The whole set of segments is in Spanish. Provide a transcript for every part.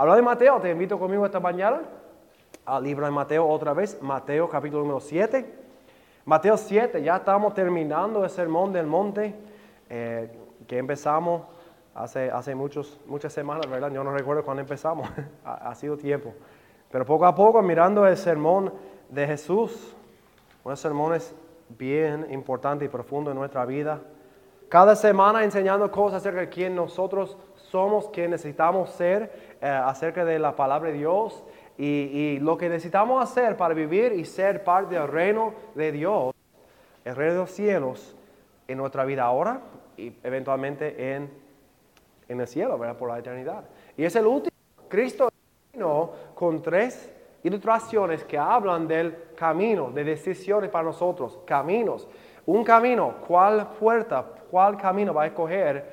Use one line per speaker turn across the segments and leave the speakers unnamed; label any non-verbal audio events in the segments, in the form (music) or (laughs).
Habla de Mateo, te invito conmigo esta mañana al libro de Mateo otra vez, Mateo capítulo número 7. Mateo 7, ya estamos terminando el sermón del monte eh, que empezamos hace, hace muchos, muchas semanas, ¿verdad? Yo no recuerdo cuándo empezamos, (laughs) ha, ha sido tiempo. Pero poco a poco, mirando el sermón de Jesús, unos sermones bien importantes y profundos en nuestra vida. Cada semana enseñando cosas acerca de quién nosotros somos, quién necesitamos ser, eh, acerca de la palabra de Dios y, y, lo que necesitamos hacer para vivir y ser parte del reino de Dios, el reino de los cielos, en nuestra vida ahora y eventualmente en, en el cielo, ¿verdad? Por la eternidad. Y es el último. Cristo vino con tres ilustraciones que hablan del camino, de decisiones para nosotros, caminos. Un camino, ¿cuál puerta, cuál camino va a escoger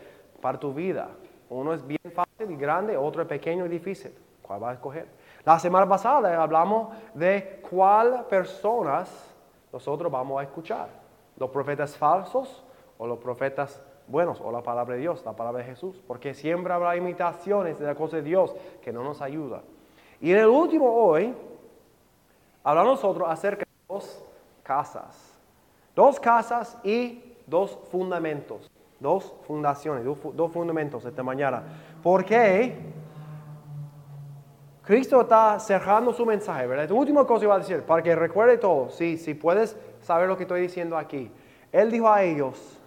para tu vida? Uno es bien fácil y grande, otro es pequeño y difícil. ¿Cuál va a escoger? La semana pasada hablamos de cuál personas nosotros vamos a escuchar. Los profetas falsos o los profetas buenos o la palabra de Dios, la palabra de Jesús. Porque siempre habrá imitaciones de la cosa de Dios que no nos ayuda. Y en el último hoy, hablamos nosotros acerca de dos casas. Dos casas y dos fundamentos. Dos fundaciones, dos, fundamentos esta mañana. ¿Por qué? Cristo está cerrando su mensaje, ¿verdad? La última cosa que va a decir, para que recuerde todo, si, si puedes saber lo que estoy diciendo aquí. Él dijo a ellos,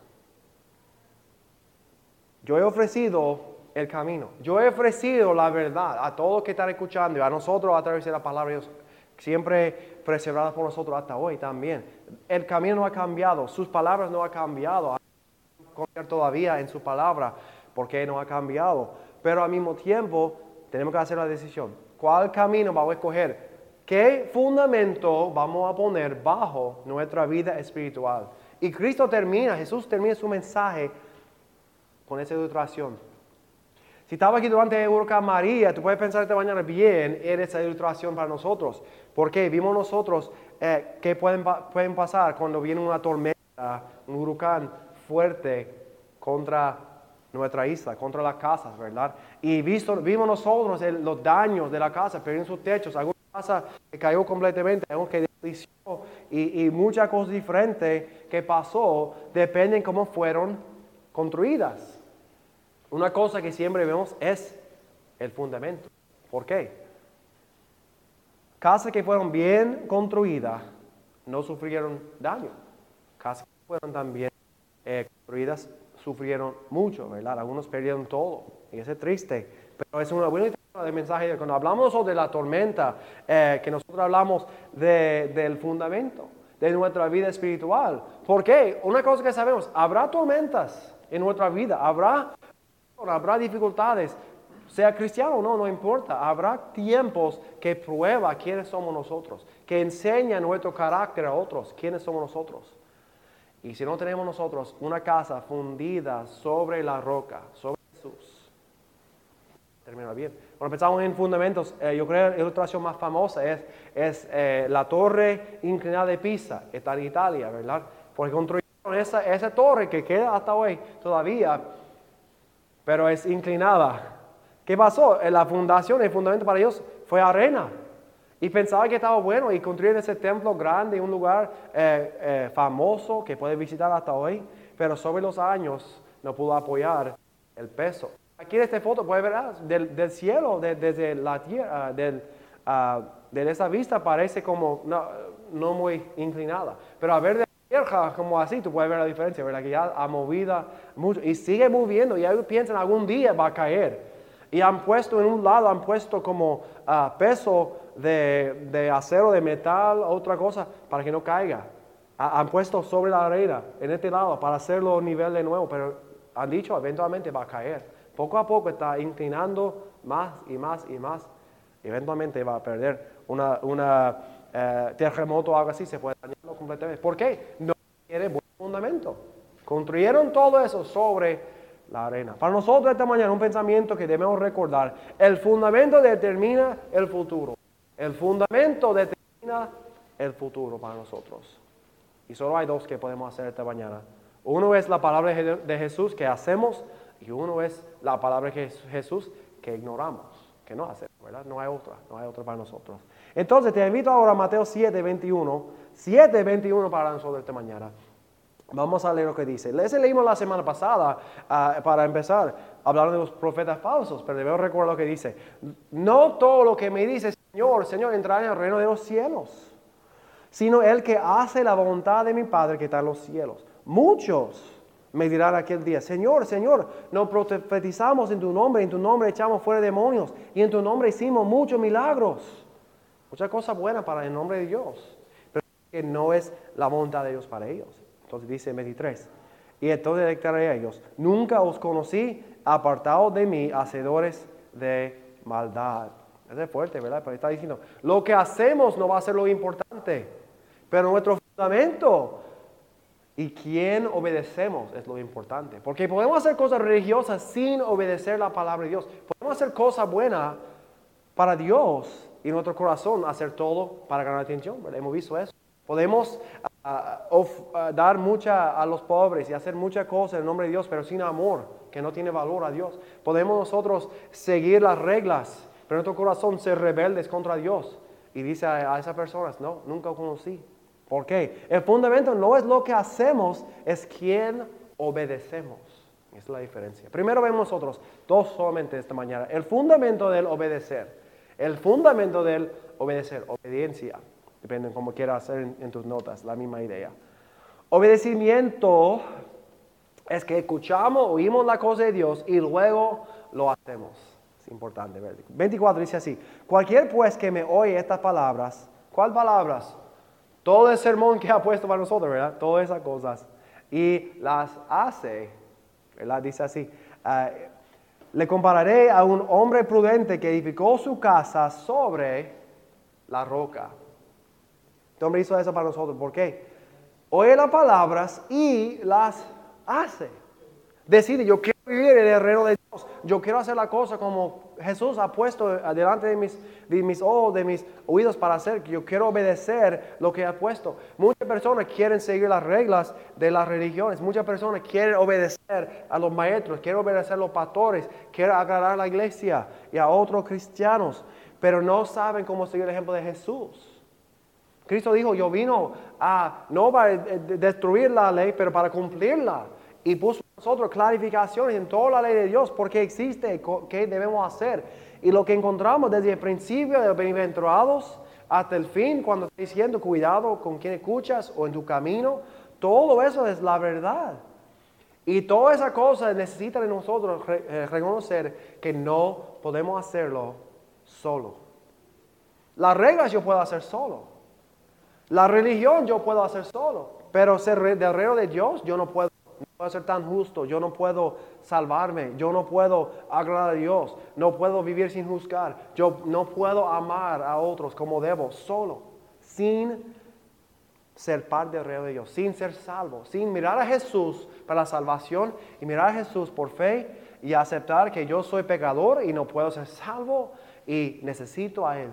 yo he ofrecido el camino. Yo he ofrecido la verdad a todos los que están escuchando y a nosotros a través de la palabra de Dios, siempre preservada por nosotros hasta hoy también. El camino no ha cambiado, sus palabras no han cambiado. Confiar todavía en su palabra porque no ha cambiado. Pero al mismo tiempo tenemos que hacer la decisión. ¿Cuál camino vamos a escoger? ¿Qué fundamento vamos a poner bajo nuestra vida espiritual? Y Cristo termina, Jesús termina su mensaje con esa ilustración. Si estaba aquí durante el huracán María, tú puedes pensar esta mañana, bien, era esa ilustración para nosotros. Porque vimos nosotros eh, qué pueden, pueden pasar cuando viene una tormenta, un huracán fuerte contra nuestra isla, contra las casas, ¿verdad? Y vimos nosotros los daños de la casa, perdieron sus techos, alguna casa que cayó completamente, algo que y, y muchas cosas diferentes que pasó, dependen cómo fueron construidas. Una cosa que siempre vemos es el fundamento. ¿Por qué? Casas que fueron bien construidas no sufrieron daño. Casas que fueron también eh, construidas sufrieron mucho, ¿verdad? Algunos perdieron todo. Y eso es triste. Pero es una buena de mensaje. Cuando hablamos de la tormenta, eh, que nosotros hablamos de, del fundamento de nuestra vida espiritual. ¿Por qué? Una cosa que sabemos, habrá tormentas en nuestra vida, habrá habrá dificultades, sea cristiano o no, no importa. Habrá tiempos que prueba quiénes somos nosotros, que enseña nuestro carácter a otros, quiénes somos nosotros. Y si no tenemos nosotros una casa fundida sobre la roca, sobre Jesús, termina bien. Cuando pensamos en fundamentos, eh, yo creo que la ilustración más famosa es, es eh, la torre inclinada de Pisa, está en Italia, ¿verdad? Porque construyeron esa, esa torre que queda hasta hoy todavía pero es inclinada. ¿Qué pasó? La fundación, el fundamento para ellos fue arena. Y pensaba que estaba bueno y construir ese templo grande, un lugar eh, eh, famoso que puede visitar hasta hoy, pero sobre los años no pudo apoyar el peso. Aquí en esta foto puede ver ah, del, del, cielo, desde la tierra, del, uh, de esa vista parece como no, no muy inclinada. Pero a ver de como así, tú puedes ver la diferencia, ¿verdad? Que ya ha movido mucho y sigue moviendo y ellos piensan algún día va a caer. Y han puesto en un lado, han puesto como uh, peso de, acero, de metal, otra cosa, para que no caiga. han puesto sobre la arena, en este lado, para hacerlo nivel de nuevo, pero han dicho eventualmente va a caer. Poco a poco está inclinando más y más y más. Eventualmente va a perder una, una eh, terremoto o algo así, se puede dañarlo completamente. ¿Por qué? No tiene buen fundamento. Construyeron todo eso sobre la arena. Para nosotros esta mañana un pensamiento que debemos recordar. El fundamento determina el futuro. El fundamento determina el futuro para nosotros. Y solo hay dos que podemos hacer esta mañana. Uno es la palabra de Jesús que hacemos y uno es la palabra de Jesús que ignoramos que no hacer, ¿verdad? No hay otra, no hay otra para nosotros. Entonces te invito ahora a Mateo 7, 21, 7, 21 para nosotros esta mañana. Vamos a leer lo que dice. Ese leímos la semana pasada ah, para empezar, hablar de los profetas falsos, pero debemos recordar lo que dice. No todo lo que me dice Señor, Señor, entrará en el reino de los cielos, sino el que hace la voluntad de mi Padre que está en los cielos. Muchos me dirán aquel día, Señor, Señor, nos profetizamos en tu nombre, en tu nombre echamos fuera demonios y en tu nombre hicimos muchos milagros. Muchas cosas buenas para el nombre de Dios, pero que no es la voluntad de Dios para ellos. Entonces dice 23, y entonces declaré a ellos, nunca os conocí apartados de mí, hacedores de maldad. Es fuerte, ¿verdad? Pero está diciendo, lo que hacemos no va a ser lo importante, pero nuestro fundamento y quién obedecemos es lo importante. Porque podemos hacer cosas religiosas sin obedecer la palabra de Dios. Podemos hacer cosas buenas para Dios y nuestro corazón hacer todo para ganar atención. Hemos visto eso. Podemos ah, ah, dar mucha a los pobres y hacer muchas cosas en nombre de Dios, pero sin amor, que no tiene valor a Dios. Podemos nosotros seguir las reglas, pero nuestro corazón ser rebeldes contra Dios. Y dice a, esas personas, no, nunca conocí. ¿Por qué? El fundamento no es lo que hacemos, es quién obedecemos. Es la diferencia. Primero vemos nosotros, dos solamente esta mañana, el fundamento del obedecer. El fundamento del obedecer, obediencia. Depende de cómo quieras hacer en, tus notas, la misma idea. Obedecimiento es que escuchamos, oímos la cosa de Dios y luego lo hacemos. Importante. 24 dice así, cualquier pues que me oye estas palabras, ¿cuál palabras? todo el sermón que ha puesto para nosotros, ¿verdad? Todas esas cosas. Y las hace, ¿verdad? Dice así. Ah, le compararé a un hombre prudente que edificó su casa sobre la roca. Este hombre hizo eso para nosotros. ¿Por qué? Oye las palabras y las hace. Decide, yo quiero vivir en el reino de. Yo quiero hacer la cosa como Jesús ha puesto delante de mis, de mis ojos, de mis oídos para hacer, yo quiero obedecer lo que ha puesto. Muchas personas quieren seguir las reglas de las religiones, muchas personas quieren obedecer a los maestros, quieren obedecer a los pastores, quieren agradar a la iglesia y a otros cristianos, pero no saben cómo seguir el ejemplo de Jesús. Cristo dijo, yo vino a no para destruir la ley, pero para cumplirla y puso nosotros clarificaciones en toda la ley de Dios, por qué existe, qué debemos hacer. Y lo que encontramos desde el principio de bienaventurados hasta el fin, cuando está diciendo cuidado con quien escuchas o en tu camino, todo eso es la verdad. Y toda esa cosa necesita de nosotros eh, reconocer que no podemos hacerlo solo. Las reglas yo puedo hacer solo. La religión yo puedo hacer solo. Pero ser reino de Dios yo no puedo ser tan justo, yo no puedo salvarme, yo no puedo agradar a Dios, no puedo vivir sin juzgar, yo no puedo amar a otros como debo, solo, sin ser parte del reino de Dios, sin ser salvo, sin mirar a Jesús para la salvación y mirar a Jesús por fe y aceptar que yo soy pecador y no puedo ser salvo y necesito a Él.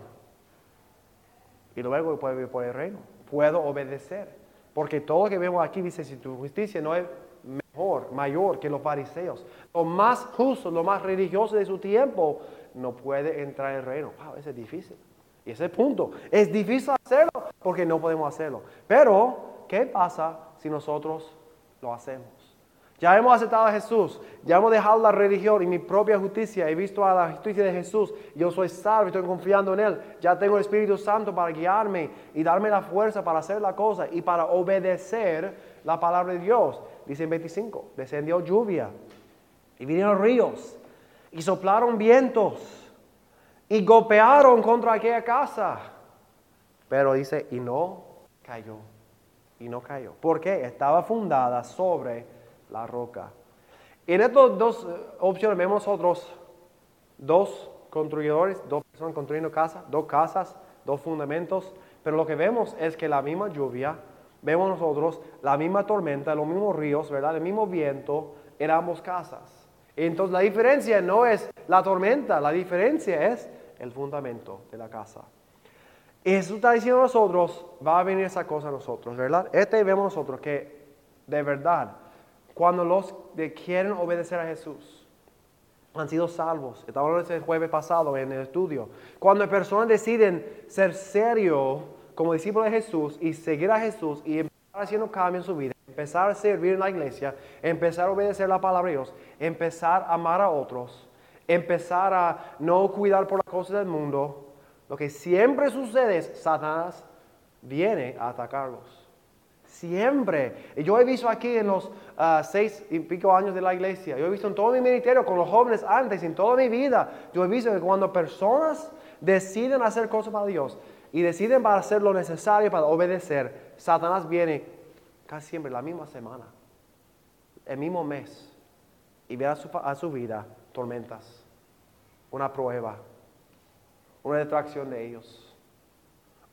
Y luego puedo vivir por el reino, puedo obedecer. Porque todo lo que vemos aquí dice, si tu justicia no es mejor, mayor que los fariseos. Lo más justo, lo más religioso de su tiempo, no puede entrar en el reino. Wow, eso es difícil. Y ese punto. Es difícil hacerlo porque no podemos hacerlo. Pero, ¿qué pasa si nosotros lo hacemos? Ya hemos aceptado a Jesús, ya hemos dejado la religión y mi propia justicia, he visto a la justicia de Jesús, yo soy salvo, estoy confiando en Él, ya tengo el Espíritu Santo para guiarme y darme la fuerza para hacer la cosa y para obedecer la palabra de Dios. Dice en 25, descendió lluvia y vinieron ríos y soplaron vientos y golpearon contra aquella casa. Pero dice, y no cayó, y no cayó. porque Estaba fundada sobre la roca. En estas dos eh, opciones vemos nosotros dos construidores, dos personas construyendo casas, dos casas, dos fundamentos, pero lo que vemos es que la misma lluvia vemos nosotros la misma tormenta, los mismos ríos, ¿verdad? El mismo viento en ambas casas. Entonces la diferencia no es la tormenta, la diferencia es el fundamento de la casa. Jesús está diciendo a nosotros, va a venir esa cosa a nosotros, ¿verdad? Este vemos nosotros que de verdad, cuando los que quieren obedecer a Jesús, han sido salvos. Hablando el jueves pasado en el estudio. Cuando personas deciden ser serios como discípulos de Jesús y seguir a Jesús y empezar haciendo cambios en su vida, empezar a servir en la iglesia, empezar a obedecer la palabra de Dios, empezar a amar a otros, empezar a no cuidar por las cosas del mundo, lo que siempre sucede es Satanás viene a atacarlos. Siempre. Yo he visto aquí en los ah, seis y pico años de la iglesia, yo he visto en todo mi ministerio con los jóvenes antes, en toda mi vida, yo he visto que cuando personas deciden hacer cosas para Dios y deciden para hacer lo necesario para obedecer, Satanás viene casi siempre la misma semana, el mismo mes, y ve a su, a su vida tormentas, una prueba, una distracción de ellos,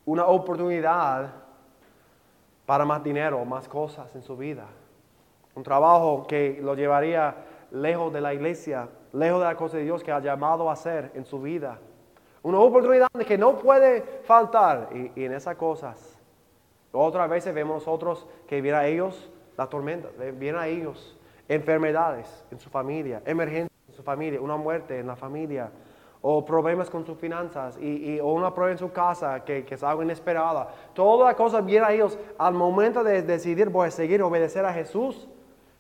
una oportunidad para más dinero, más cosas en su vida. Un trabajo que lo llevaría lejos de la iglesia, lejos de la cosa de Dios que ha llamado a hacer en su vida. Una oportunidad que no puede faltar. Y, en esas cosas, otras veces vemos nosotros que viene a ellos la tormenta, viene a ellos enfermedades en su familia, emergencias en su familia, una muerte en la familia, o problemas con sus finanzas, y, o una prueba en su casa que, es algo inesperada. Todas las cosas vienen a ellos al momento de decidir, voy a seguir, obedecer a Jesús,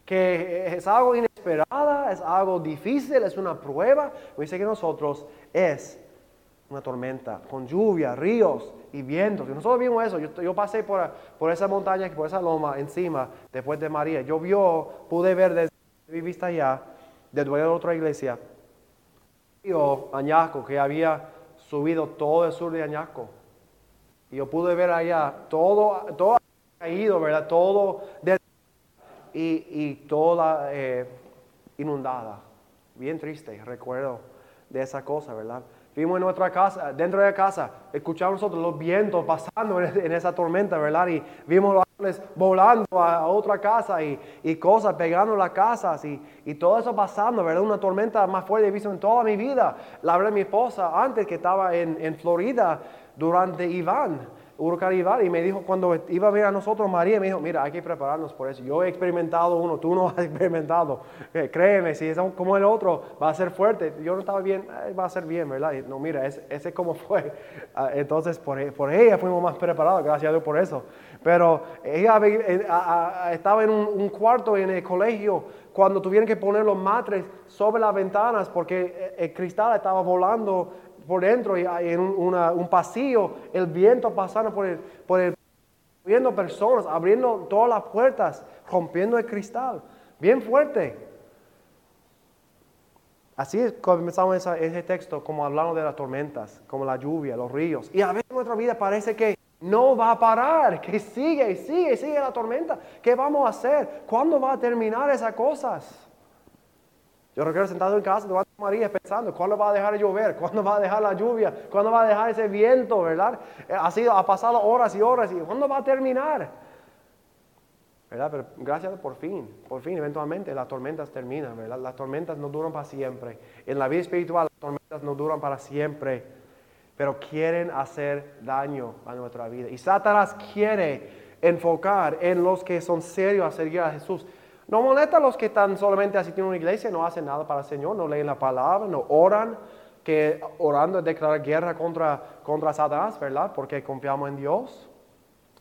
que es algo inesperada, es algo difícil, es una prueba. Dice que nosotros es una tormenta, con lluvia, ríos y vientos. Y nosotros vimos eso. Yo, pasé por, por, esa montaña, por esa loma encima, después de María. Yo vio, pude ver desde mi vista allá, desde otra iglesia, río Añasco que había subido todo el sur de Añasco. Y yo pude ver allá todo, todo caído, ¿verdad? Todo y, y toda eh, inundada. Bien triste, recuerdo de esa cosa, ¿verdad? Vimos en nuestra casa, dentro de la casa, escuchamos nosotros los vientos pasando en, esa tormenta, ¿verdad? Y vimos los árboles volando a, otra casa y, y, cosas pegando las casas y, y, todo eso pasando, ¿verdad? Una tormenta más fuerte he visto en toda mi vida. La verdad, mi esposa, antes que estaba en, en Florida durante Iván, y me dijo, cuando iba a ver a nosotros, María, me dijo, mira, hay que prepararnos por eso. Yo he experimentado uno, tú no has (laughs) experimentado. Eh, créeme, si es como el otro, va a ser fuerte. Yo no estaba bien, eh, va a ser bien, ¿verdad? no, mira, ese, es como (laughs) fue. Ah, entonces, por, ella fuimos más preparados, gracias a Dios por eso. Pero ella estaba en un, cuarto en el colegio cuando tuvieron que poner los matres sobre las ventanas porque el cristal estaba volando por dentro y en un, pasillo, el viento pasando por el, por viendo personas, abriendo todas las puertas, rompiendo el cristal, bien fuerte. Así es comenzamos ese texto, como hablando de las tormentas, como la lluvia, los ríos. Y a veces en nuestra vida parece que no va a parar, (laughs) que sigue sigue sigue la tormenta. ¿Qué vamos a hacer? ¿Cuándo va a terminar esas cosas? Yo recuerdo sentado en casa María pensando, ¿cuándo va a dejar de llover? (laughs) ¿Cuándo va a dejar la lluvia? ¿Cuándo va a dejar ese viento, verdad? Eh, ha, sido, ha pasado horas y horas y ¿cuándo va a terminar? ¿Verdad? Pero gracias por fin, por fin, eventualmente las tormentas terminan, ¿verdad? Las tormentas no duran para siempre. En la vida espiritual las tormentas no duran para siempre, pero quieren hacer daño a nuestra vida. Y Satanás quiere enfocar en los que son serios a seguir a Jesús. No molesta a los que están solamente asistiendo a una iglesia, no hacen nada para el Señor, no leen la palabra, no oran, que orando es declarar guerra contra, contra Satanás, ¿verdad? Porque confiamos en Dios.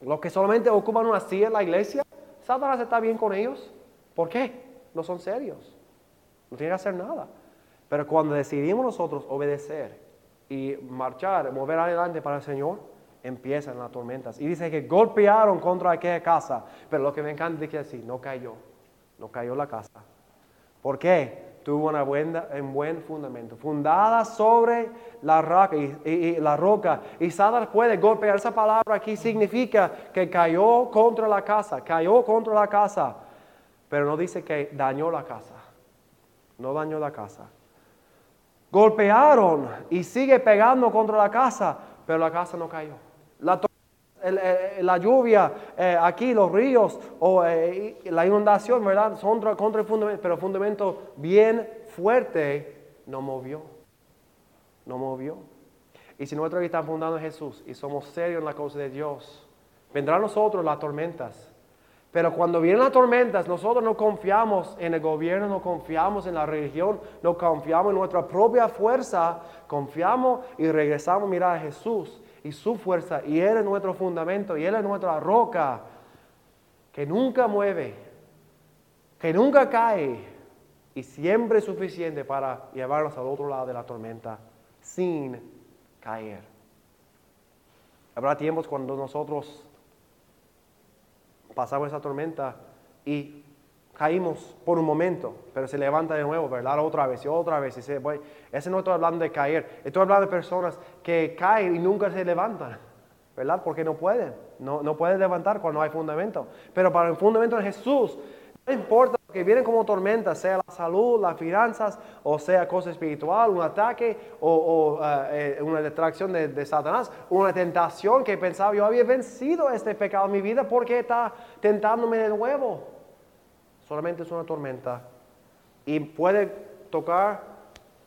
Los que solamente ocupan una silla en la iglesia, Satanás está bien con ellos. ¿Por qué? No son serios. No tienen que hacer nada. Pero cuando decidimos nosotros obedecer y marchar, mover adelante para el Señor, empiezan las tormentas. Y dice que golpearon contra aquella casa, pero lo que me encanta es que así, no cayó no cayó la casa. ¿Por qué? Tuvo una buena, un buen fundamento, fundada sobre la roca y, la roca. Y Satanás puede golpear. Esa palabra aquí significa que cayó contra la casa, cayó contra la casa. Pero no dice que dañó la casa. No dañó la casa. Golpearon y sigue pegando contra la casa, pero la casa no cayó. La lluvia, eh, aquí los ríos o eh, la inundación, ¿verdad? Son contra el fundamento, pero el fundamento bien fuerte no movió. No movió. Y si nosotros estamos fundando en Jesús y somos serios en la cosa de Dios, vendrán nosotros las tormentas, Pero cuando vienen las tormentas, nosotros no confiamos en el gobierno, no confiamos en la religión, no confiamos en nuestra propia fuerza, confiamos y regresamos a mirar a Jesús y su fuerza, y Él es nuestro fundamento, y Él es nuestra roca, que nunca mueve, que nunca cae, y siempre es suficiente para llevarnos al otro lado de la tormenta sin caer. Habrá tiempos cuando nosotros pasamos esa tormenta y caímos por un momento, pero se levanta de nuevo, ¿verdad? Otra vez y otra vez. Y se, ese no estoy hablando de caer, estoy hablando de personas que caen y nunca se levantan, ¿verdad? Porque no pueden, no, no pueden levantar cuando hay fundamento. Pero para el fundamento de Jesús, no importa lo que viene como tormenta, sea la salud, las finanzas, o sea cosa espiritual, un ataque o, eh, eh, una distracción de, de, Satanás, una tentación que pensaba yo había vencido este pecado en mi vida porque está tentándome de nuevo. Solamente es una tormenta y puede tocar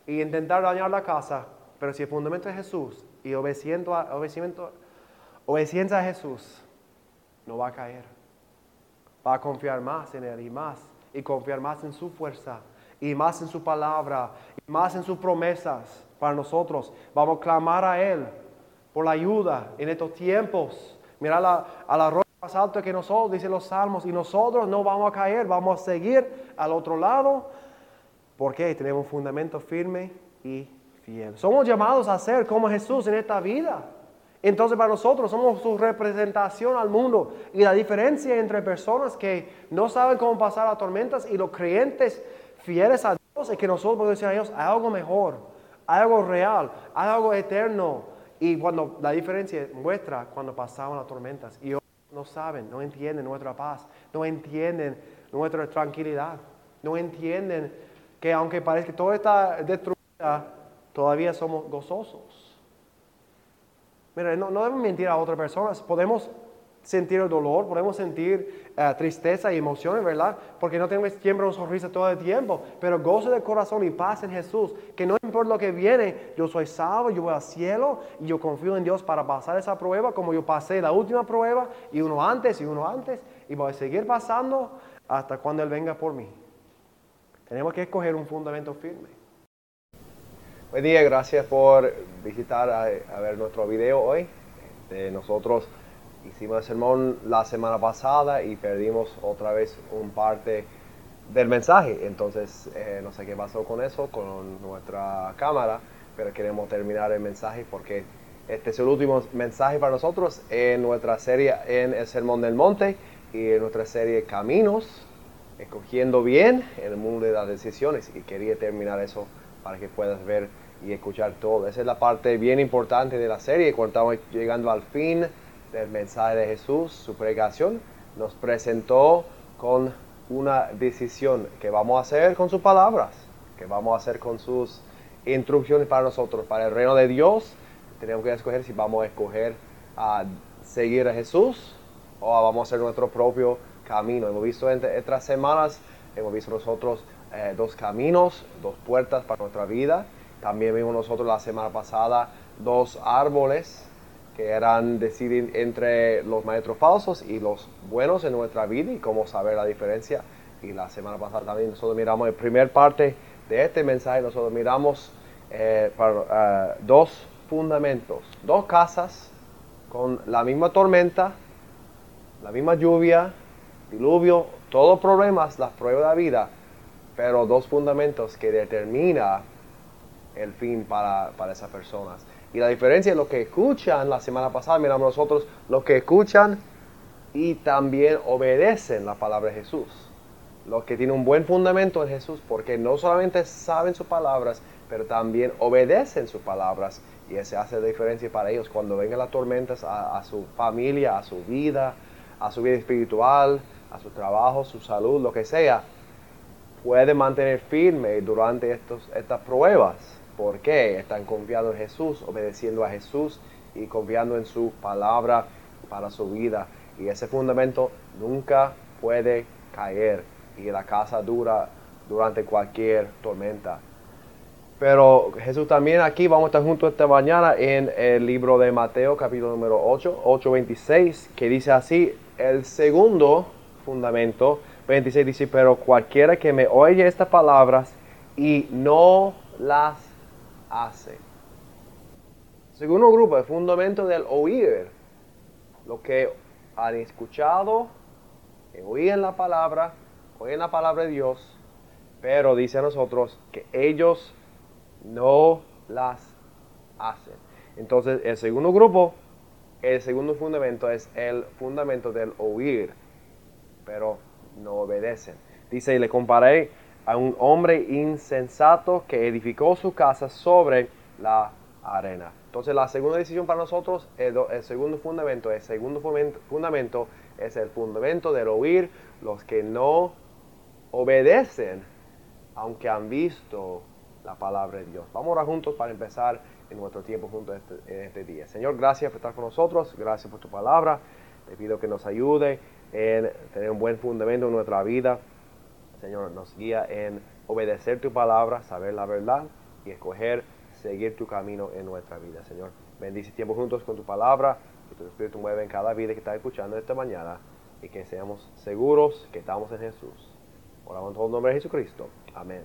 e intentar dañar la casa, pero si el fundamento es Jesús y obedeciendo a, obediencia a Jesús, no va a caer va a confiar más en Él y más, y confiar más en su fuerza, y más en su palabra, y más en sus promesas para nosotros. Vamos a clamar a Él por la ayuda en estos tiempos. Mira la, a la más alta que nosotros, dicen los salmos, y nosotros no vamos a caer, vamos a seguir al otro lado, porque tenemos un fundamento firme y fiel. Somos llamados a ser como Jesús en esta vida. Entonces para nosotros somos su representación al mundo. Y la diferencia entre personas que no saben cómo pasar las tormentas y los creyentes fieles a Dios es que nosotros podemos decir a Dios, hay algo mejor, hay algo real, hay algo eterno. Y cuando la diferencia muestra cuando pasamos las tormentas. Y ellos no saben, no entienden nuestra paz, no entienden nuestra tranquilidad, no entienden que aunque parezca que todo está destruida, todavía somos gozosos. Mira, no, debemos mentir a otras personas. Podemos sentir el dolor, podemos sentir eh, tristeza y emociones, ¿verdad? Porque no tenemos siempre un sonrisa todo el tiempo, pero gozo de corazón y paz en Jesús, que no importa lo que viene, yo soy salvo, yo voy al cielo y yo confío en Dios para pasar esa prueba como yo pasé la última prueba y uno antes y uno antes y voy a seguir pasando hasta cuando Él venga por mí. Tenemos que escoger un fundamento firme.
Buen día, gracias por visitar a, ver nuestro video hoy. Este, nosotros hicimos el sermón la semana pasada y perdimos otra vez un parte del mensaje. Entonces, eh, no sé qué pasó con eso, con nuestra cámara, pero queremos terminar el mensaje porque este es el último mensaje para nosotros en nuestra serie en el Sermón del Monte y en nuestra serie Caminos, escogiendo bien en el mundo de las decisiones. Y quería terminar eso para que puedas ver y escuchar todo. Esa es la parte bien importante de la serie. Cuando estamos llegando al fin del mensaje de Jesús, su pregación, nos presentó con una decisión que vamos a hacer con sus palabras, que vamos a hacer con sus instrucciones para nosotros, para el reino de Dios. Tenemos que escoger si vamos a escoger a seguir a Jesús o vamos a hacer nuestro propio camino. Hemos visto entre estas semanas, hemos visto nosotros eh, dos caminos, dos puertas para nuestra vida. También vimos nosotros la semana pasada dos árboles que eran decidir entre los maestros falsos y los buenos en nuestra vida y cómo saber la diferencia. Y la semana pasada también nosotros miramos, en primer parte de este mensaje, nosotros miramos eh, eh, dos fundamentos, dos casas con la misma tormenta, la misma lluvia, diluvio, todos problemas, las pruebas de la vida, pero dos fundamentos que determina el fin para, esas personas. Y la diferencia es lo que escuchan, la semana pasada miramos nosotros, los que escuchan y también obedecen la palabra de Jesús. Los que tienen un buen fundamento en Jesús, porque no solamente saben sus palabras, pero también obedecen sus palabras. Y ese hace diferencia para ellos cuando vengan las tormentas a, a su familia, a su vida, a su vida espiritual, a su trabajo, su salud, lo que sea. Puede mantener firme durante estos, estas pruebas ¿Por qué? Están confiando en Jesús, obedeciendo a Jesús y confiando en su palabra para su vida. Y ese fundamento nunca puede caer y la casa dura durante cualquier tormenta. Pero Jesús también aquí, vamos a estar juntos esta mañana en el libro de Mateo, capítulo número 8, 8.26, que dice así, el segundo fundamento. 26 dice, pero cualquiera que me oye estas palabras y no las hace. Segundo grupo, el fundamento del oír. Lo que han escuchado, oíen la palabra, oyen la palabra de Dios, pero dice a nosotros que ellos no las hacen. Entonces, el segundo grupo, el segundo fundamento es el fundamento del oír, pero no obedecen. Dice, y le comparé a un hombre insensato que edificó su casa sobre la arena. Entonces, la segunda decisión para nosotros, el, el segundo fundamento, el segundo fundamento es el fundamento del oír, los que no obedecen, aunque han visto la palabra de Dios. Vamos a juntos para empezar en nuestro tiempo juntos este, en este día. Señor, gracias por estar con nosotros, gracias por tu palabra. Te pido que nos ayude en tener un buen fundamento en nuestra vida. Señor, nos guía en obedecer tu palabra, saber la verdad y escoger seguir tu camino en nuestra vida. Señor, bendice tiempo juntos con tu palabra, que tu Espíritu mueva en cada vida que está escuchando esta mañana y que seamos seguros que estamos en Jesús. Oramos en todo el nombre de Jesucristo. Amén.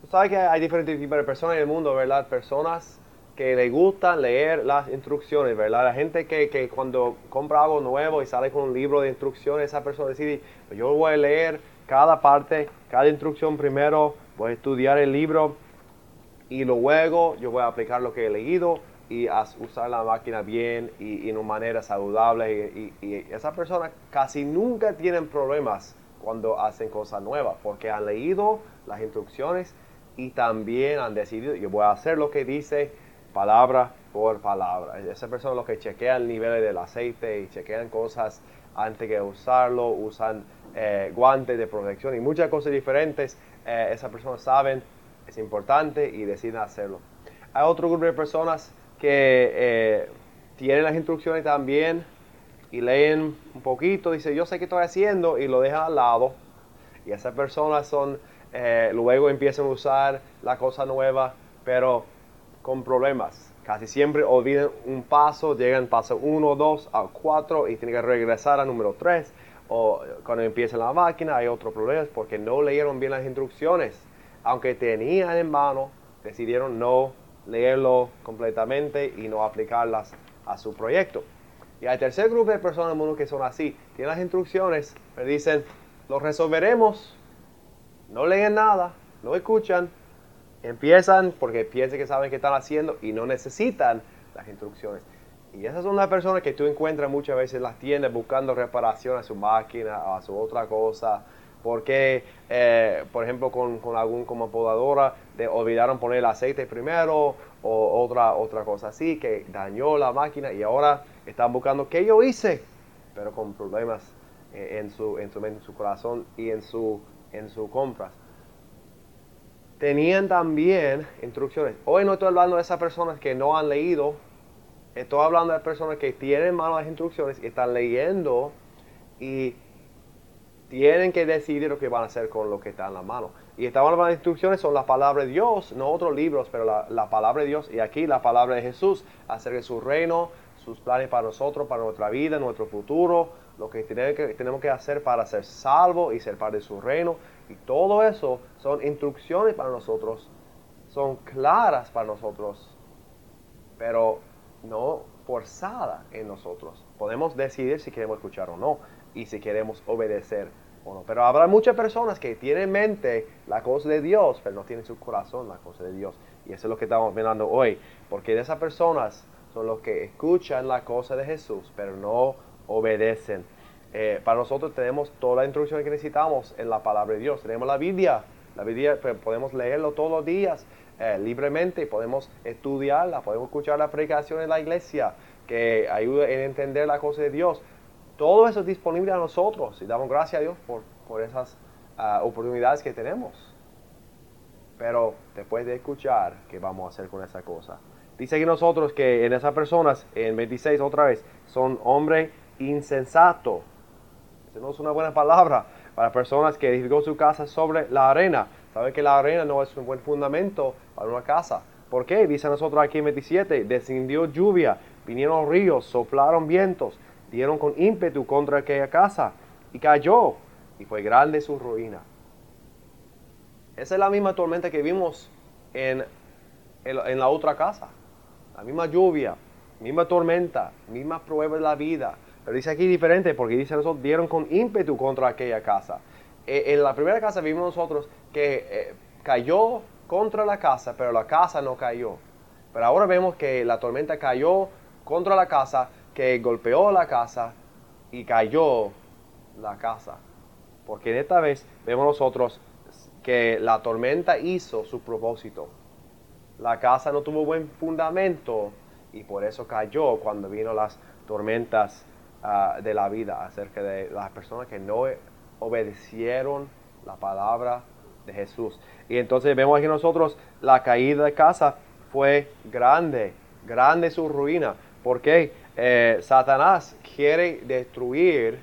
Tú sabes que hay diferentes tipos de personas en el mundo, ¿verdad? Personas que le gustan leer las instrucciones, ¿verdad? La gente que, que, cuando compra algo nuevo y sale con un libro de instrucciones, esa persona decide, yo voy a leer cada parte, cada instrucción primero, voy a estudiar el libro y luego yo voy a aplicar lo que he leído y a usar la máquina bien y, en una manera saludable. Y, y, esas personas casi nunca tienen problemas cuando hacen cosas nuevas porque han leído las instrucciones y también han decidido, yo voy a hacer lo que dice palabra por palabra. Esas personas los que chequean el nivel del aceite y chequean cosas antes de usarlo, usan eh, guantes de protección y muchas cosas diferentes, eh, esas personas saben, es importante y deciden hacerlo. Hay otro grupo de personas que eh, tienen las instrucciones también y leen un poquito, dice yo sé qué estoy haciendo y lo dejan al lado. Y esas personas son, eh, luego empiezan a usar la cosa nueva, pero con problemas. Casi siempre olvidan un paso, llegan paso 1, 2 a 4 y tienen que regresar al número 3. O cuando empieza la máquina hay otros problemas porque no leyeron bien las instrucciones. Aunque tenían en mano, decidieron no leerlo completamente y no aplicarlas a su proyecto. Y hay tercer grupo de personas en el mundo que son así. Tienen las instrucciones, pero dicen, lo resolveremos. No leen nada, no escuchan. Empiezan porque piensan que saben qué están haciendo y no necesitan las instrucciones. Y esas son las personas que tú encuentras muchas veces en las tiendas buscando reparación a su máquina o a su otra cosa porque, eh, por ejemplo, con, algún como podadora, de, olvidaron poner el aceite primero o otra, otra cosa así que dañó la máquina y ahora están buscando qué yo hice, pero con problemas eh, en, su, en su mente, en su corazón y en su, en sus compras. Tenían también instrucciones. Hoy no estoy hablando de esas personas que no han leído, estoy hablando de personas que tienen malas instrucciones y están leyendo y tienen que decidir lo que van a hacer con lo que está en la mano. Y estas las instrucciones son la palabra de Dios, no otros libros, pero la, palabra de Dios y aquí la palabra de Jesús acerca de su reino, sus planes para nosotros, para nuestra vida, nuestro futuro, lo que tenemos que, tenemos que hacer para ser salvos y ser parte de su reino. Y todo eso son instrucciones para nosotros, son claras para nosotros, pero no forzadas en nosotros. Podemos decidir si queremos escuchar o no y si queremos obedecer o no. Pero habrá muchas personas que tienen en mente la cosa de Dios, pero no tienen su corazón la cosa de Dios. Y eso es lo que estamos mirando hoy. Porque esas personas son los que escuchan la cosa de Jesús, pero no obedecen. Eh, para nosotros tenemos toda la instrucción que necesitamos en la palabra de Dios. Tenemos la Biblia. La Biblia pues, podemos leerlo todos los días eh, libremente, podemos estudiarla, podemos escuchar la predicación en la iglesia que ayuda en entender la cosa de Dios. Todo eso es disponible a nosotros y damos gracias a Dios por, por esas ah, oportunidades que tenemos. Pero después de escuchar, ¿qué vamos a hacer con esa cosa? Dice que nosotros que en esas personas, en 26 otra vez, son hombre insensato. No es una buena palabra para personas que edificó su casa sobre la arena. Sabe que la arena no es un buen fundamento para una casa. ¿Por qué? Dice nosotros aquí en 27, descendió lluvia, vinieron ríos, soplaron vientos
dieron con ímpetu contra aquella casa y cayó y fue grande su ruina. Esa es la misma tormenta que vimos en, en, la otra casa. La misma lluvia, misma tormenta, misma prueba de la vida. Pero dice aquí diferente porque dice nosotros dieron con ímpetu contra aquella casa. E, en la primera casa vimos nosotros que eh, cayó contra la casa, pero la casa no cayó. Pero ahora vemos que la tormenta cayó contra la casa, que golpeó la casa y cayó la casa. Porque en esta vez vemos nosotros que la tormenta hizo su propósito. La casa no tuvo buen fundamento y por eso cayó cuando vino las tormentas ah, de la vida acerca de las personas que no obedecieron la palabra de Jesús. Y entonces vemos aquí nosotros la caída de casa fue grande, grande su ruina, porque eh, Satanás quiere destruir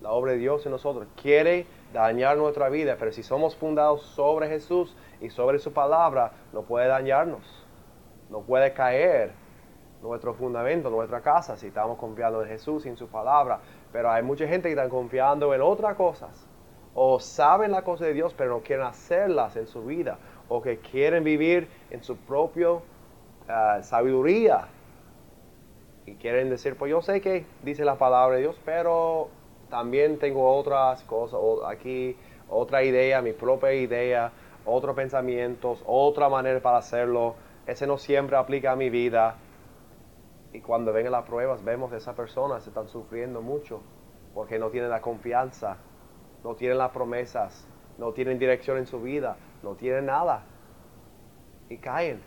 la obra de Dios en nosotros, quiere dañar nuestra vida, pero si somos fundados sobre Jesús y sobre su palabra, no puede dañarnos, no puede caer nuestro fundamento, nuestra casa, si estamos confiando en Jesús y en su palabra. Pero hay mucha gente que está confiando en otras cosas, o saben la cosa de Dios, pero no quieren hacerlas en su vida, o que quieren vivir en su propia ah, sabiduría. Y quieren decir, pues yo sé que dice la palabra de Dios, pero también tengo otras cosas, aquí otra idea, mi propia idea, otros pensamientos, otra manera para hacerlo. Ese no siempre aplica a mi vida. Y cuando vengan las pruebas, vemos que esas personas están sufriendo mucho porque no tienen la confianza, no tienen las promesas, no tienen dirección en su vida, no tienen nada. Y caen.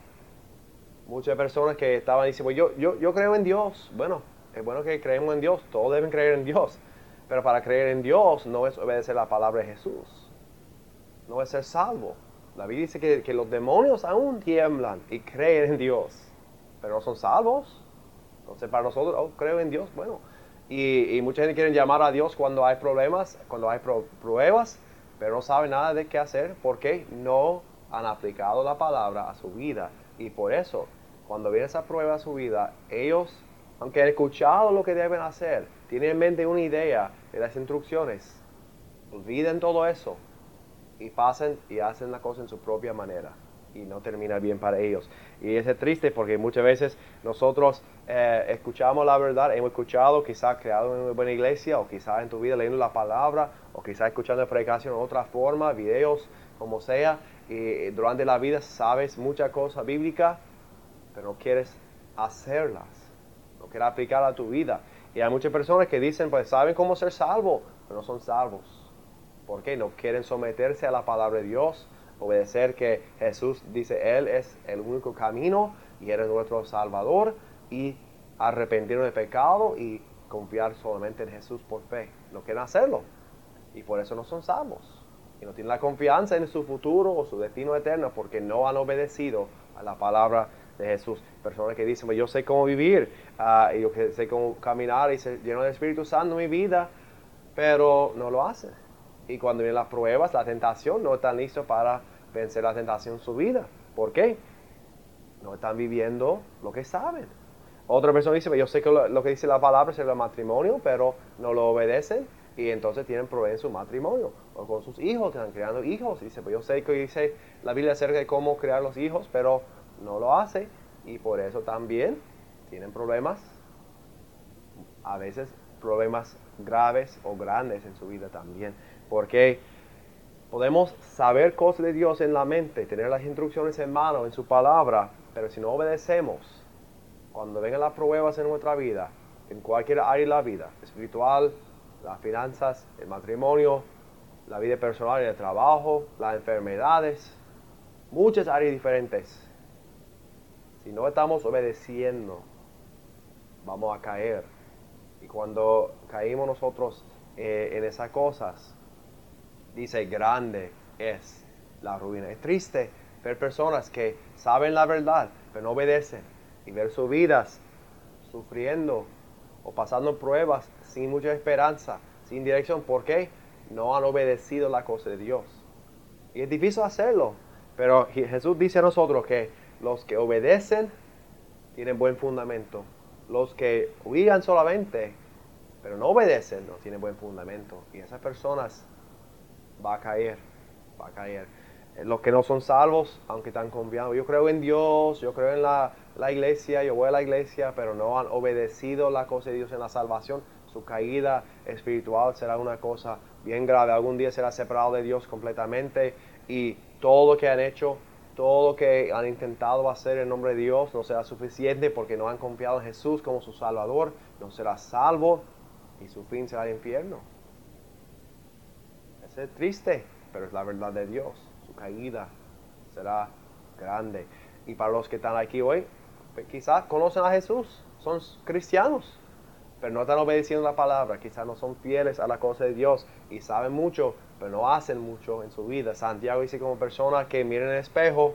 Muchas personas que estaban diciendo, yo, yo, yo creo en Dios. Bueno, es bueno que creemos en Dios, todos deben creer en Dios. Pero para creer en Dios no es obedecer la palabra de Jesús. No es ser salvo. La Biblia dice que, los demonios aún tiemblan y creen en Dios, pero no son salvos. Entonces para nosotros, oh, creo en Dios, bueno. Y, mucha gente quiere llamar a Dios cuando hay problemas, cuando hay pruebas, pero no sabe nada de qué hacer porque no han aplicado la palabra a su vida. Y por eso, cuando viene esa prueba a su vida, ellos, aunque han escuchado lo que deben hacer, tienen en mente una idea de las instrucciones, olviden todo eso y pasen y hacen la cosa en su propia manera y no termina bien para ellos. Y es triste porque muchas veces nosotros eh, escuchamos la verdad, hemos escuchado, quizás creado en una buena iglesia, o quizás en tu vida leyendo la palabra, o quizás escuchando predicación de otra forma, videos, como sea, y durante la vida sabes muchas cosas bíblicas, pero no quieres hacerlas, no quieres aplicar a tu vida. Y hay muchas personas que dicen, pues saben cómo ser salvo, pero no son salvos. ¿Por qué? No quieren someterse a la palabra de Dios, obedecer que Jesús dice, Él es el único camino y Él es nuestro Salvador y arrepentirnos de pecado y confiar solamente en Jesús por fe. No quieren hacerlo y por eso no son salvos. Y no tienen la confianza en su futuro o su destino eterno porque no han obedecido a la palabra de Jesús. Personas que dicen, yo sé cómo vivir, uh, y yo sé cómo caminar y ser lleno del Espíritu Santo en mi vida, pero no lo hacen. Y cuando vienen las pruebas, la tentación, no están listos para vencer la tentación en su vida. ¿Por qué? No están viviendo lo que saben. Otra persona dice, yo sé que lo, que dice la palabra es el matrimonio, pero no lo obedecen y entonces tienen problemas en su matrimonio o con sus hijos, están creando hijos. Dice, pues yo sé que dice la Biblia acerca de cómo crear los hijos, pero no lo hace y por eso también tienen problemas, a veces problemas graves o grandes en su vida también, porque podemos saber cosas de Dios en la mente, tener las instrucciones en mano, en su palabra, pero si no obedecemos, cuando vengan las pruebas en nuestra vida, en cualquier área de la vida, espiritual, las finanzas, el matrimonio, la vida personal el trabajo, las enfermedades, muchas áreas diferentes, si no estamos obedeciendo, vamos a caer. Y cuando caímos nosotros eh, en esas cosas, dice, grande es la ruina. Es triste ver personas que saben la verdad, pero no obedecen. Y ver sus vidas sufriendo o pasando pruebas sin mucha esperanza, sin dirección. ¿Por qué? No han obedecido la cosa de Dios. Y es difícil hacerlo. Pero Jesús dice a nosotros que los que obedecen tienen buen fundamento. Los que huían solamente
pero no obedecen, no tienen buen fundamento. Y esas personas va a caer, va a caer. Eh, los que no son salvos, aunque están confiados, yo creo en Dios, yo creo en la, la iglesia, yo voy a la iglesia, pero no han obedecido la cosa de Dios en la salvación, su caída espiritual será una cosa bien grave. Algún día será separado de Dios completamente y todo lo que han hecho, todo lo que han intentado hacer en nombre de Dios no será suficiente porque no han confiado en Jesús como su Salvador, no será salvo y su fin será el infierno. Es triste, pero es la verdad de Dios. Su caída será grande. Y para los que están aquí hoy, pues quizás conocen a Jesús, son cristianos, pero no están obedeciendo la palabra, quizás no son fieles a la cosa de Dios y saben mucho, pero no hacen mucho en su vida. Santiago dice como personas que miren el espejo,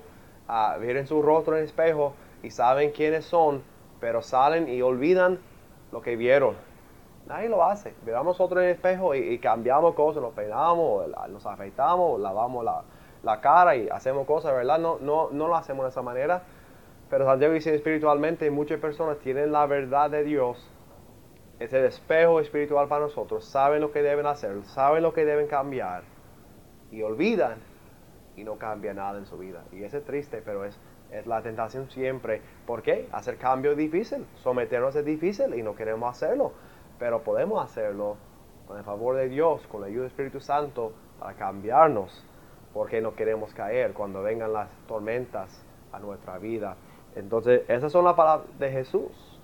uh, miren su rostro en el espejo y saben quiénes son, pero salen y olvidan lo que vieron. Nadie lo hace. Miramos nosotros en el espejo y, cambiamos cosas, nos peinamos, nos afeitamos, lavamos la, la, cara y hacemos cosas, ¿verdad? No, no, no lo hacemos de esa manera. Pero Santiago dice espiritualmente, muchas personas tienen la verdad de Dios es el espejo espiritual para nosotros, saben lo que deben hacer, saben lo que deben cambiar y olvidan y no cambia nada en su vida. Y eso es triste, pero es, es la tentación siempre. ¿Por qué? Hacer cambio es difícil, someternos es difícil y no queremos hacerlo, pero podemos hacerlo con el favor de Dios, con la ayuda del Espíritu Santo para cambiarnos, porque no queremos caer cuando vengan las tormentas a nuestra vida. Entonces, esas son las palabras de Jesús,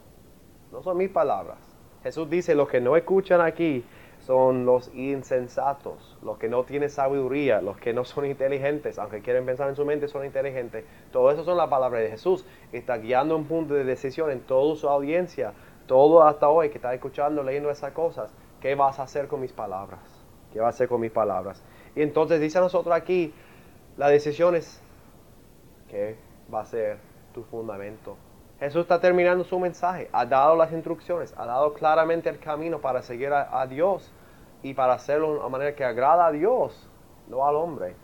no son mis palabras. Jesús dice, los que no escuchan aquí son los insensatos, los que no tienen sabiduría, los que no son inteligentes, aunque quieren pensar en su mente, son inteligentes. Todo eso son las palabras de Jesús. Está guiando un punto de decisión en toda su audiencia, todo hasta hoy que está escuchando, leyendo esas cosas. ¿Qué vas a hacer con mis palabras? ¿Qué vas a hacer con mis palabras? Y entonces dice a nosotros aquí, la decisión es, ¿qué va a ser tu fundamento? Jesús está terminando su mensaje, ha dado las instrucciones, ha dado claramente el camino para seguir a, Dios y para hacerlo de una manera que agrada a Dios, no al hombre.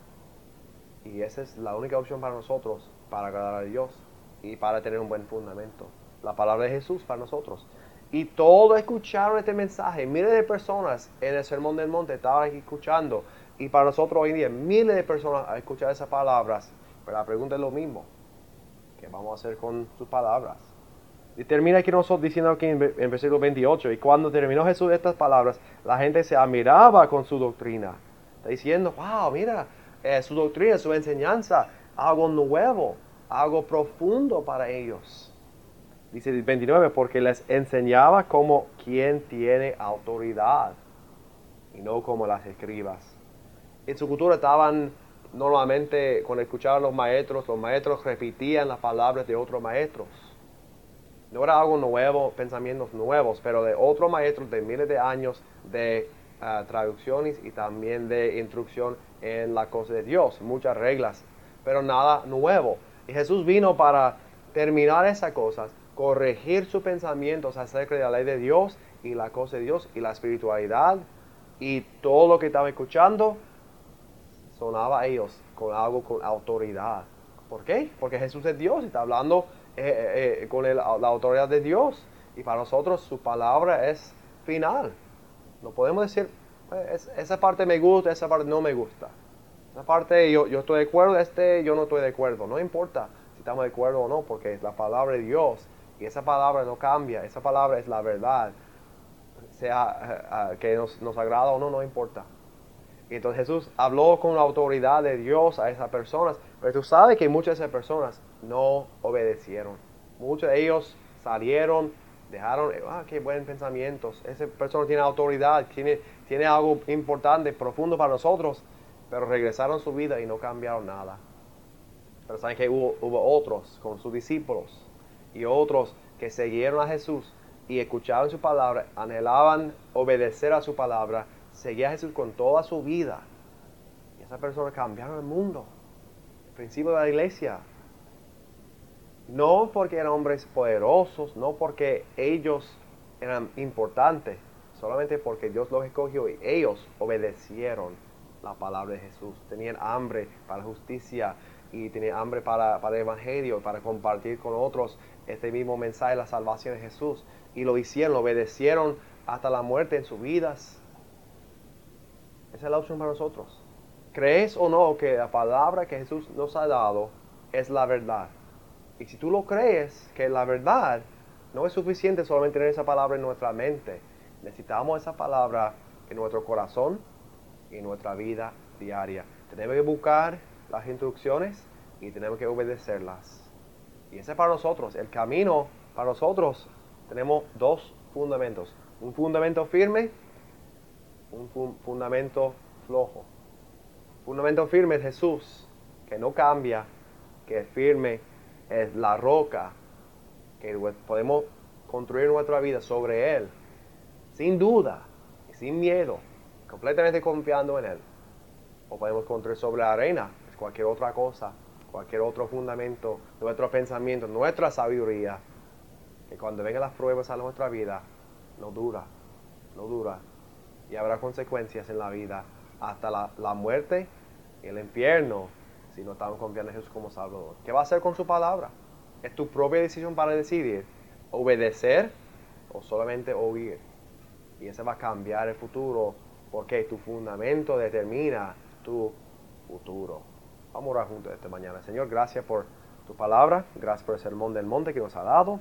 Y esa es la única opción para nosotros, para agradar a Dios y para tener un buen fundamento. La palabra de Jesús para nosotros. Y todos escucharon este mensaje. Miles de personas en el Sermón del Monte estaban aquí escuchando. Y para nosotros hoy en día, miles de personas han escuchado esas palabras. Pero la pregunta es lo mismo vamos a hacer con sus palabras. Y termina aquí nosotros diciendo aquí en, versículo 28, y cuando terminó Jesús estas palabras, la gente se admiraba con su doctrina. Está diciendo, wow, mira, eh, su doctrina, su enseñanza, algo nuevo, algo profundo para ellos. Dice el 29, porque les enseñaba como quien tiene autoridad y no como las escribas. En su cultura estaban normalmente cuando escuchaban los maestros, los maestros repetían las palabras de otros maestros. No era algo nuevo, pensamientos nuevos, pero de otros maestros de miles de años de ah, traducciones y también de instrucción en la cosa de Dios, muchas reglas, pero nada nuevo. Y Jesús vino para terminar esas cosas, corregir sus pensamientos acerca de la ley de Dios y la cosa de Dios y la espiritualidad y todo lo que estaba escuchando sonaba a ellos con algo con autoridad. ¿Por qué? Porque Jesús es Dios y está hablando eh, eh, eh, con la autoridad de Dios. Y para nosotros su palabra es final. No podemos decir, esa parte me gusta, esa parte no me gusta. Esa parte yo, yo estoy de acuerdo, este yo no estoy de acuerdo. No importa si estamos de acuerdo o no, porque es la palabra de Dios. Y esa palabra no cambia, esa palabra es la verdad. Sea que nos, nos agrada o no, no importa. Y entonces Jesús habló con la autoridad de Dios a esas personas, pero tú sabes que muchas de esas personas no obedecieron. Muchos de ellos salieron, dejaron, ah, qué buen pensamientos. Esa persona tiene autoridad, tiene, tiene algo importante, profundo para nosotros, pero regresaron a su vida y no cambiaron nada. Pero saben que hubo, hubo otros con sus discípulos y otros que siguieron a Jesús y escuchaban su palabra, anhelaban obedecer a su palabra seguía a Jesús con toda su vida. Y esa persona cambiaron el mundo. El principio de la iglesia. No porque eran hombres poderosos, no porque ellos eran importantes, solamente porque Dios los escogió y ellos obedecieron la palabra de Jesús. Tenían hambre para justicia y tenían hambre para, para el Evangelio, para compartir con otros este mismo mensaje la salvación de Jesús. Y lo hicieron, lo obedecieron hasta la muerte en sus vidas. Esa es la opción para nosotros. ¿Crees o no que la palabra que Jesús nos ha dado es la verdad? Y si tú lo crees que la verdad, no es suficiente solamente tener esa palabra en nuestra mente. Necesitamos esa palabra en nuestro corazón y en nuestra vida diaria. Tenemos que buscar las instrucciones y tenemos que obedecerlas. Y ese es para nosotros. El camino para nosotros tenemos dos fundamentos. Un fundamento firme, un fundamento flojo. Fundamento firme es Jesús, que no cambia, que es firme, es la roca, que podemos construir nuestra vida sobre Él, sin duda y sin miedo, completamente confiando en Él. O podemos construir sobre la arena, cualquier otra cosa, cualquier otro fundamento, nuestro pensamiento, nuestra sabiduría, que cuando vengan las pruebas a nuestra vida, no dura, no dura. Y habrá consecuencias en la vida hasta la, la muerte y el infierno si no estamos confiando en Jesús como Salvador. ¿Qué va a hacer con su palabra? Es tu propia decisión para decidir obedecer o solamente oír. Y eso va a cambiar el futuro porque tu fundamento determina tu futuro. Vamos a orar juntos esta mañana. Señor, gracias por tu palabra, gracias por el sermón del monte que nos ha dado.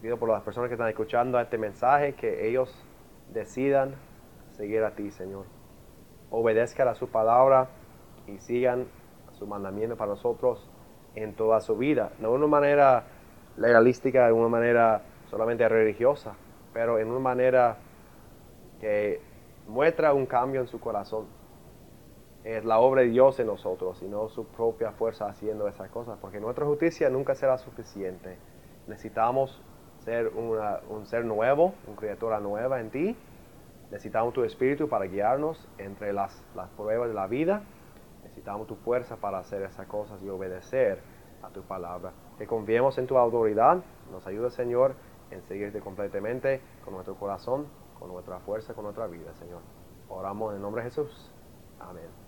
Pido por las personas que están escuchando este mensaje que ellos decidan seguir a ti, Señor. Obedezcan a su palabra y sigan su mandamiento para nosotros en toda su vida. No de una manera legalística, de una manera solamente religiosa, pero en una manera que muestra un cambio en su corazón. Es la obra de Dios en nosotros y no su propia fuerza haciendo esas cosas, porque nuestra justicia nunca será suficiente. Necesitamos ser un ser nuevo, una criatura nueva en ti. Necesitamos tu espíritu para guiarnos entre las, las pruebas de la vida necesitamos tu fuerza para hacer esas cosas y obedecer a tu palabra. Que confiemos en tu autoridad. Nos ayuda, Señor, en seguirte completamente con nuestro corazón, con nuestra fuerza, con nuestra vida, Señor. Oramos en el nombre de Jesús. Amén.